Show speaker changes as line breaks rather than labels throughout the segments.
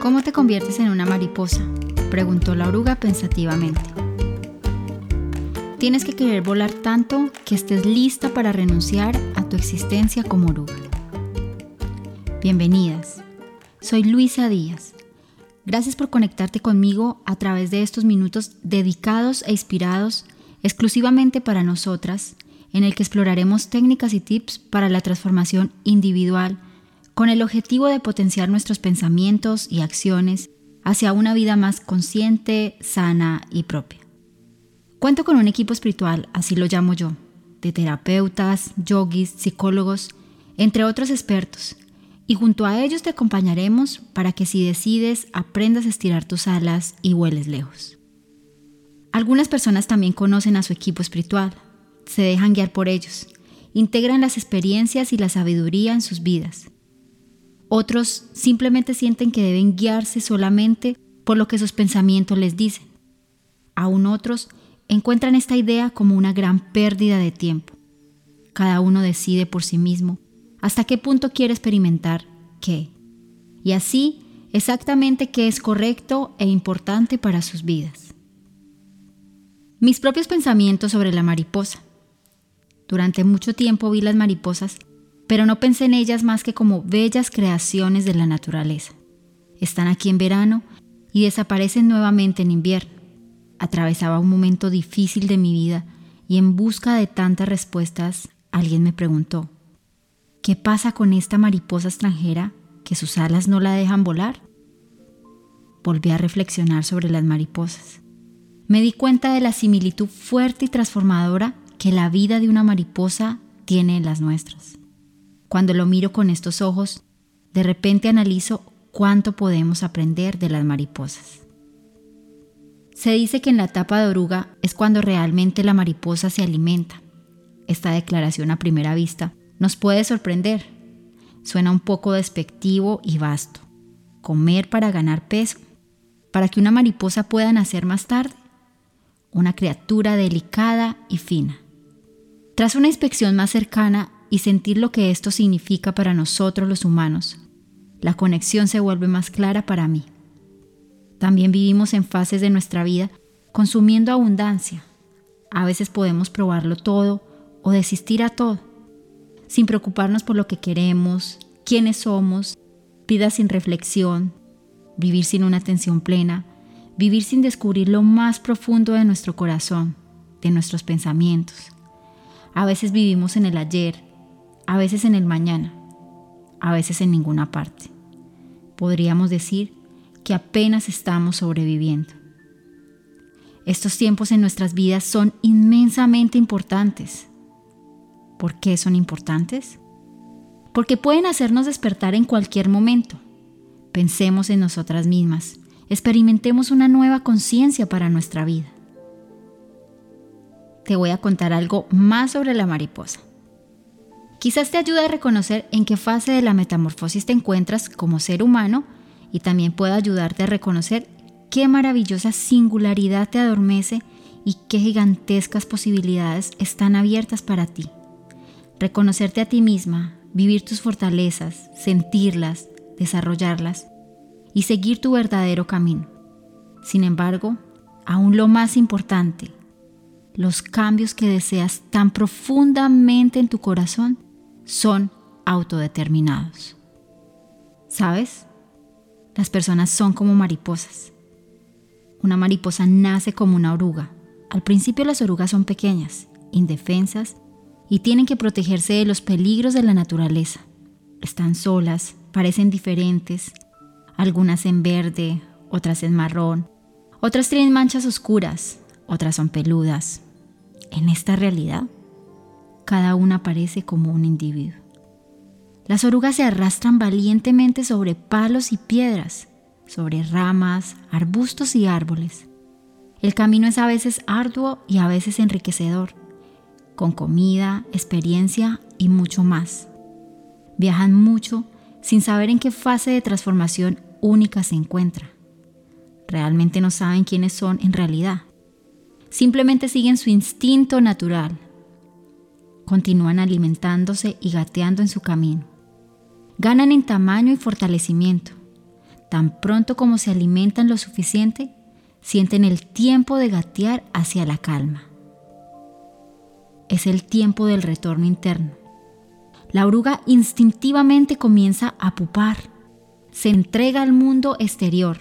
¿Cómo te conviertes en una mariposa? preguntó la oruga pensativamente. Tienes que querer volar tanto que estés lista para renunciar a tu existencia como oruga. Bienvenidas. Soy Luisa Díaz. Gracias por conectarte conmigo a través de estos minutos dedicados e inspirados exclusivamente para nosotras, en el que exploraremos técnicas y tips para la transformación individual con el objetivo de potenciar nuestros pensamientos y acciones hacia una vida más consciente, sana y propia. Cuento con un equipo espiritual, así lo llamo yo, de terapeutas, yogis, psicólogos, entre otros expertos, y junto a ellos te acompañaremos para que si decides aprendas a estirar tus alas y vueles lejos. Algunas personas también conocen a su equipo espiritual, se dejan guiar por ellos, integran las experiencias y la sabiduría en sus vidas otros simplemente sienten que deben guiarse solamente por lo que sus pensamientos les dicen. Aún otros encuentran esta idea como una gran pérdida de tiempo. Cada uno decide por sí mismo hasta qué punto quiere experimentar qué. Y así exactamente qué es correcto e importante para sus vidas. Mis propios pensamientos sobre la mariposa. Durante mucho tiempo vi las mariposas pero no pensé en ellas más que como bellas creaciones de la naturaleza. Están aquí en verano y desaparecen nuevamente en invierno. Atravesaba un momento difícil de mi vida y en busca de tantas respuestas alguien me preguntó, ¿qué pasa con esta mariposa extranjera que sus alas no la dejan volar? Volví a reflexionar sobre las mariposas. Me di cuenta de la similitud fuerte y transformadora que la vida de una mariposa tiene en las nuestras. Cuando lo miro con estos ojos, de repente analizo cuánto podemos aprender de las mariposas. Se dice que en la etapa de oruga es cuando realmente la mariposa se alimenta. Esta declaración a primera vista nos puede sorprender. Suena un poco despectivo y vasto. Comer para ganar peso, para que una mariposa pueda nacer más tarde. Una criatura delicada y fina. Tras una inspección más cercana, y sentir lo que esto significa para nosotros los humanos, la conexión se vuelve más clara para mí. También vivimos en fases de nuestra vida consumiendo abundancia. A veces podemos probarlo todo o desistir a todo, sin preocuparnos por lo que queremos, quiénes somos, vida sin reflexión, vivir sin una atención plena, vivir sin descubrir lo más profundo de nuestro corazón, de nuestros pensamientos. A veces vivimos en el ayer, a veces en el mañana, a veces en ninguna parte. Podríamos decir que apenas estamos sobreviviendo. Estos tiempos en nuestras vidas son inmensamente importantes. ¿Por qué son importantes? Porque pueden hacernos despertar en cualquier momento. Pensemos en nosotras mismas, experimentemos una nueva conciencia para nuestra vida. Te voy a contar algo más sobre la mariposa. Quizás te ayude a reconocer en qué fase de la metamorfosis te encuentras como ser humano y también pueda ayudarte a reconocer qué maravillosa singularidad te adormece y qué gigantescas posibilidades están abiertas para ti. Reconocerte a ti misma, vivir tus fortalezas, sentirlas, desarrollarlas y seguir tu verdadero camino. Sin embargo, aún lo más importante, los cambios que deseas tan profundamente en tu corazón son autodeterminados. ¿Sabes? Las personas son como mariposas. Una mariposa nace como una oruga. Al principio las orugas son pequeñas, indefensas y tienen que protegerse de los peligros de la naturaleza. Están solas, parecen diferentes, algunas en verde, otras en marrón, otras tienen manchas oscuras, otras son peludas. En esta realidad, cada una aparece como un individuo. Las orugas se arrastran valientemente sobre palos y piedras, sobre ramas, arbustos y árboles. El camino es a veces arduo y a veces enriquecedor, con comida, experiencia y mucho más. Viajan mucho sin saber en qué fase de transformación única se encuentra. Realmente no saben quiénes son en realidad. Simplemente siguen su instinto natural, continúan alimentándose y gateando en su camino. Ganan en tamaño y fortalecimiento. tan pronto como se alimentan lo suficiente, sienten el tiempo de gatear hacia la calma. Es el tiempo del retorno interno. La oruga instintivamente comienza a pupar, se entrega al mundo exterior.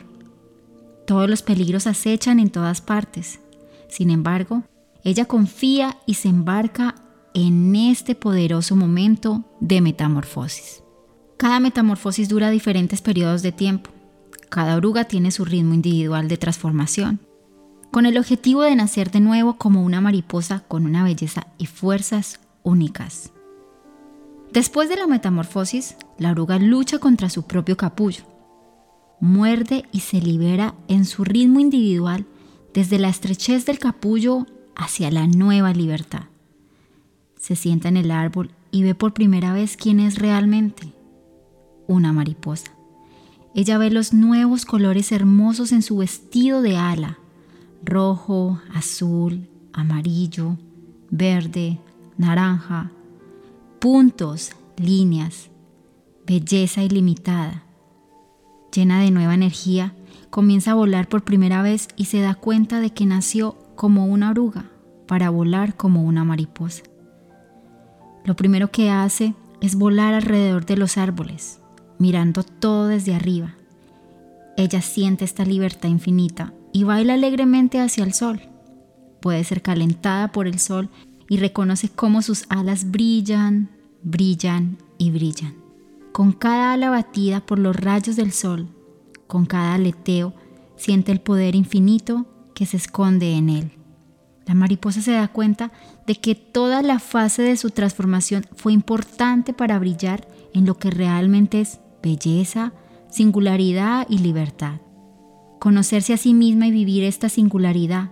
Todos los peligros acechan en todas partes. Sin embargo, ella confía y se embarca en este poderoso momento de metamorfosis. Cada metamorfosis dura diferentes periodos de tiempo. Cada oruga tiene su ritmo individual de transformación, con el objetivo de nacer de nuevo como una mariposa con una belleza y fuerzas únicas. Después de la metamorfosis, la oruga lucha contra su propio capullo, muerde y se libera en su ritmo individual desde la estrechez del capullo hacia la nueva libertad. Se sienta en el árbol y ve por primera vez quién es realmente una mariposa. Ella ve los nuevos colores hermosos en su vestido de ala, rojo, azul, amarillo, verde, naranja, puntos, líneas, belleza ilimitada. Llena de nueva energía, comienza a volar por primera vez y se da cuenta de que nació como una oruga para volar como una mariposa. Lo primero que hace es volar alrededor de los árboles, mirando todo desde arriba. Ella siente esta libertad infinita y baila alegremente hacia el sol. Puede ser calentada por el sol y reconoce cómo sus alas brillan, brillan y brillan. Con cada ala batida por los rayos del sol, con cada aleteo, siente el poder infinito que se esconde en él. La mariposa se da cuenta de que toda la fase de su transformación fue importante para brillar en lo que realmente es belleza, singularidad y libertad. Conocerse a sí misma y vivir esta singularidad.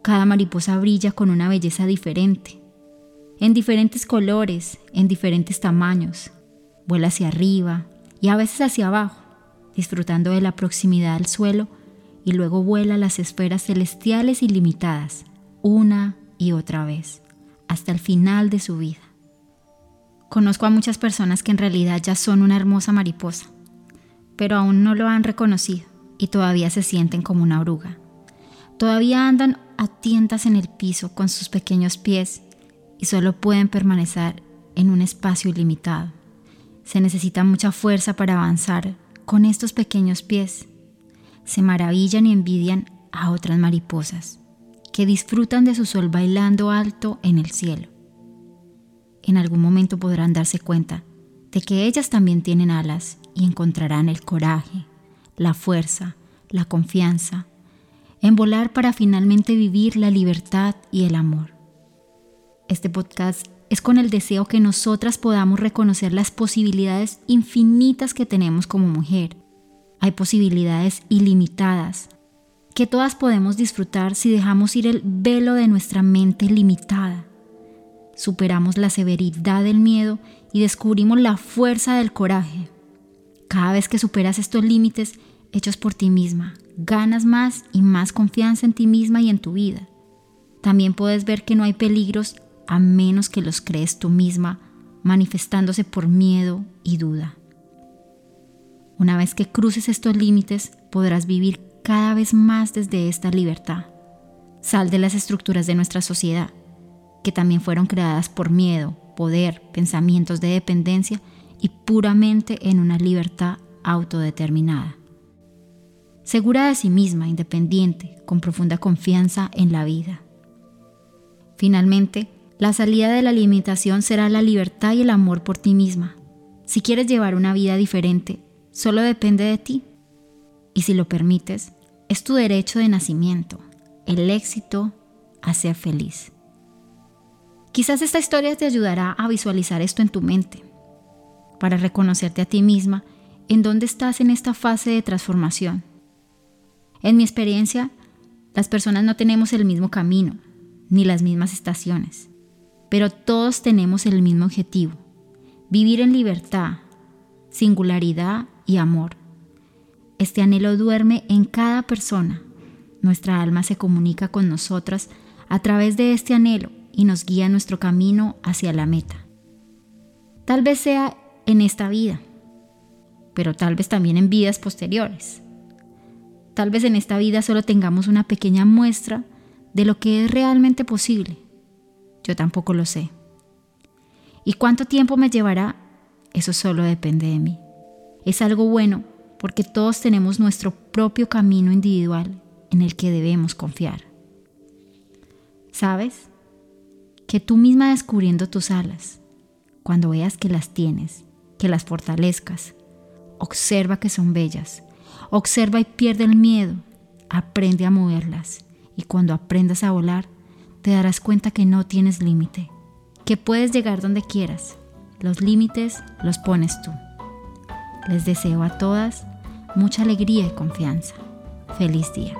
Cada mariposa brilla con una belleza diferente, en diferentes colores, en diferentes tamaños. Vuela hacia arriba y a veces hacia abajo, disfrutando de la proximidad al suelo y luego vuela a las esferas celestiales ilimitadas, una y otra vez, hasta el final de su vida. Conozco a muchas personas que en realidad ya son una hermosa mariposa, pero aún no lo han reconocido y todavía se sienten como una oruga. Todavía andan a tientas en el piso con sus pequeños pies y solo pueden permanecer en un espacio ilimitado. Se necesita mucha fuerza para avanzar con estos pequeños pies. Se maravillan y envidian a otras mariposas que disfrutan de su sol bailando alto en el cielo en algún momento podrán darse cuenta de que ellas también tienen alas y encontrarán el coraje, la fuerza, la confianza, en volar para finalmente vivir la libertad y el amor. Este podcast es con el deseo que nosotras podamos reconocer las posibilidades infinitas que tenemos como mujer. Hay posibilidades ilimitadas que todas podemos disfrutar si dejamos ir el velo de nuestra mente limitada superamos la severidad del miedo y descubrimos la fuerza del coraje. Cada vez que superas estos límites hechos por ti misma, ganas más y más confianza en ti misma y en tu vida. También puedes ver que no hay peligros a menos que los crees tú misma, manifestándose por miedo y duda. Una vez que cruces estos límites, podrás vivir cada vez más desde esta libertad. Sal de las estructuras de nuestra sociedad que también fueron creadas por miedo, poder, pensamientos de dependencia y puramente en una libertad autodeterminada. Segura de sí misma, independiente, con profunda confianza en la vida. Finalmente, la salida de la limitación será la libertad y el amor por ti misma. Si quieres llevar una vida diferente, solo depende de ti. Y si lo permites, es tu derecho de nacimiento. El éxito a ser feliz. Quizás esta historia te ayudará a visualizar esto en tu mente, para reconocerte a ti misma en dónde estás en esta fase de transformación. En mi experiencia, las personas no tenemos el mismo camino, ni las mismas estaciones, pero todos tenemos el mismo objetivo, vivir en libertad, singularidad y amor. Este anhelo duerme en cada persona. Nuestra alma se comunica con nosotras a través de este anhelo y nos guía nuestro camino hacia la meta. Tal vez sea en esta vida, pero tal vez también en vidas posteriores. Tal vez en esta vida solo tengamos una pequeña muestra de lo que es realmente posible. Yo tampoco lo sé. ¿Y cuánto tiempo me llevará? Eso solo depende de mí. Es algo bueno porque todos tenemos nuestro propio camino individual en el que debemos confiar. ¿Sabes? Que tú misma descubriendo tus alas, cuando veas que las tienes, que las fortalezcas, observa que son bellas, observa y pierde el miedo, aprende a moverlas y cuando aprendas a volar, te darás cuenta que no tienes límite, que puedes llegar donde quieras. Los límites los pones tú. Les deseo a todas mucha alegría y confianza. Feliz día.